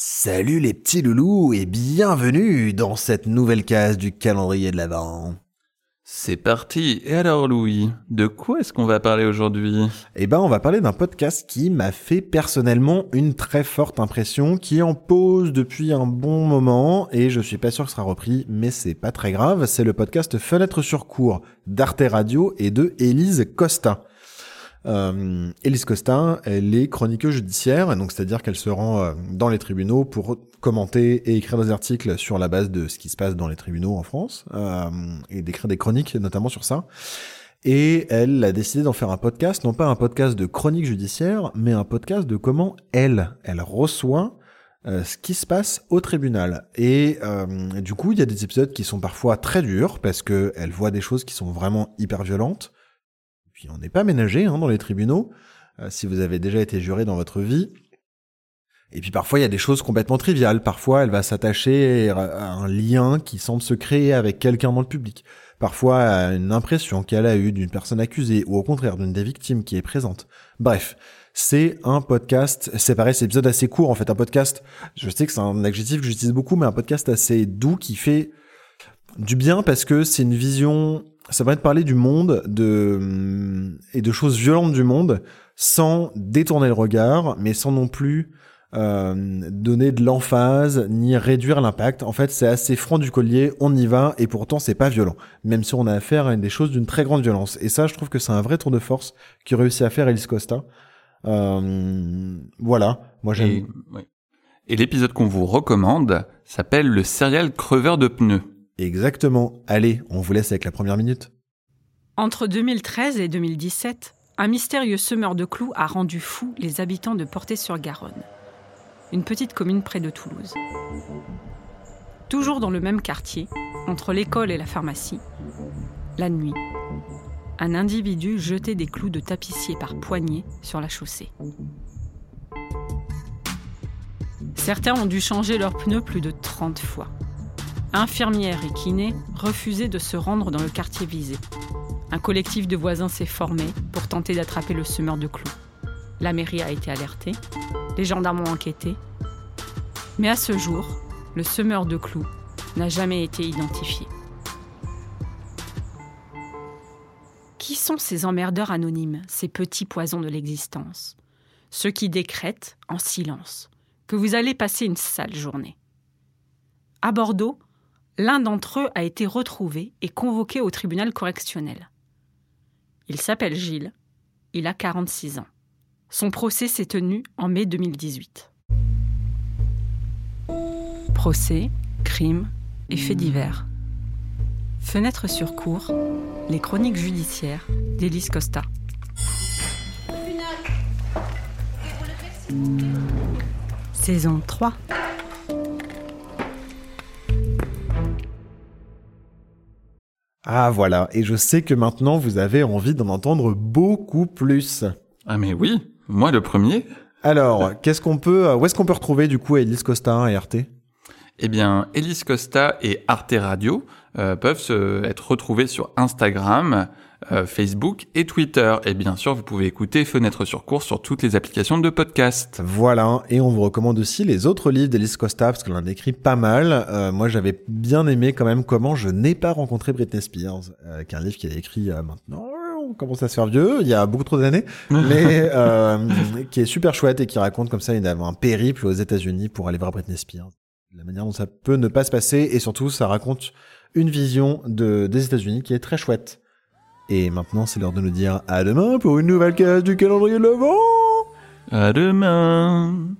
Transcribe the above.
Salut les petits loulous et bienvenue dans cette nouvelle case du calendrier de l'Avent. C'est parti. Et alors Louis, de quoi est-ce qu'on va parler aujourd'hui? Eh ben, on va parler d'un podcast qui m'a fait personnellement une très forte impression, qui en pose depuis un bon moment et je suis pas sûr que ce sera repris, mais c'est pas très grave. C'est le podcast Fenêtre sur cours d'Arte Radio et de Élise Costa. Euh, Elise Costa, elle est chroniqueuse judiciaire, donc c'est-à-dire qu'elle se rend euh, dans les tribunaux pour commenter et écrire des articles sur la base de ce qui se passe dans les tribunaux en France, euh, et d'écrire des chroniques notamment sur ça. Et elle a décidé d'en faire un podcast, non pas un podcast de chronique judiciaire, mais un podcast de comment elle, elle reçoit ce qui se passe au tribunal. Et du coup, il y a des épisodes qui sont parfois très durs parce que elle voit des choses qui sont vraiment hyper violentes. Puis on n'est pas ménagé hein, dans les tribunaux, euh, si vous avez déjà été juré dans votre vie. Et puis parfois il y a des choses complètement triviales. Parfois elle va s'attacher à un lien qui semble se créer avec quelqu'un dans le public. Parfois à une impression qu'elle a eue d'une personne accusée ou au contraire d'une des victimes qui est présente. Bref, c'est un podcast, c'est pareil, c'est épisode assez court en fait, un podcast, je sais que c'est un adjectif que j'utilise beaucoup, mais un podcast assez doux qui fait du bien parce que c'est une vision ça va être parler du monde de et de choses violentes du monde sans détourner le regard, mais sans non plus euh, donner de l'emphase ni réduire l'impact. En fait, c'est assez franc du collier, on y va et pourtant c'est pas violent, même si on a affaire à des choses d'une très grande violence. Et ça, je trouve que c'est un vrai tour de force qui réussit à faire Elise Costa. Euh, voilà, moi j'aime. Et, oui. et l'épisode qu'on vous recommande s'appelle le serial creveur de pneus. Exactement. Allez, on vous laisse avec la première minute. Entre 2013 et 2017, un mystérieux semeur de clous a rendu fous les habitants de Portée-sur-Garonne, une petite commune près de Toulouse. Toujours dans le même quartier, entre l'école et la pharmacie, la nuit, un individu jetait des clous de tapissier par poignée sur la chaussée. Certains ont dû changer leurs pneus plus de 30 fois. Infirmières et kinés refusaient de se rendre dans le quartier visé. Un collectif de voisins s'est formé pour tenter d'attraper le semeur de clous. La mairie a été alertée, les gendarmes ont enquêté. Mais à ce jour, le semeur de clous n'a jamais été identifié. Qui sont ces emmerdeurs anonymes, ces petits poisons de l'existence? Ceux qui décrètent, en silence, que vous allez passer une sale journée. À Bordeaux, l'un d'entre eux a été retrouvé et convoqué au tribunal correctionnel. Il s'appelle Gilles, il a 46 ans. Son procès s'est tenu en mai 2018. Procès, crimes et faits divers. Fenêtre sur cours, les chroniques judiciaires d'Élise Costa. Saison 3. Ah voilà, et je sais que maintenant vous avez envie d'en entendre beaucoup plus. Ah mais oui, moi le premier. Alors, qu'est-ce qu'on peut, où est-ce qu'on peut retrouver du coup Elise Costa et Arte? Eh bien, Elise Costa et Arte Radio euh, peuvent se, être retrouvés sur Instagram, euh, Facebook et Twitter. Et bien sûr, vous pouvez écouter Fenêtre sur cours sur toutes les applications de podcast. Voilà, et on vous recommande aussi les autres livres d'Elise Costa, parce qu'elle en a écrit pas mal. Euh, moi, j'avais bien aimé quand même Comment je n'ai pas rencontré Britney Spears, euh, qui est un livre qu'elle a écrit euh, maintenant. On commence à se faire vieux, il y a beaucoup trop d'années, mais euh, qui est super chouette et qui raconte comme ça une, un périple aux États-Unis pour aller voir Britney Spears. La manière dont ça peut ne pas se passer, et surtout, ça raconte une vision de, des États-Unis qui est très chouette. Et maintenant, c'est l'heure de nous dire à demain pour une nouvelle case du calendrier de l'Avent. À demain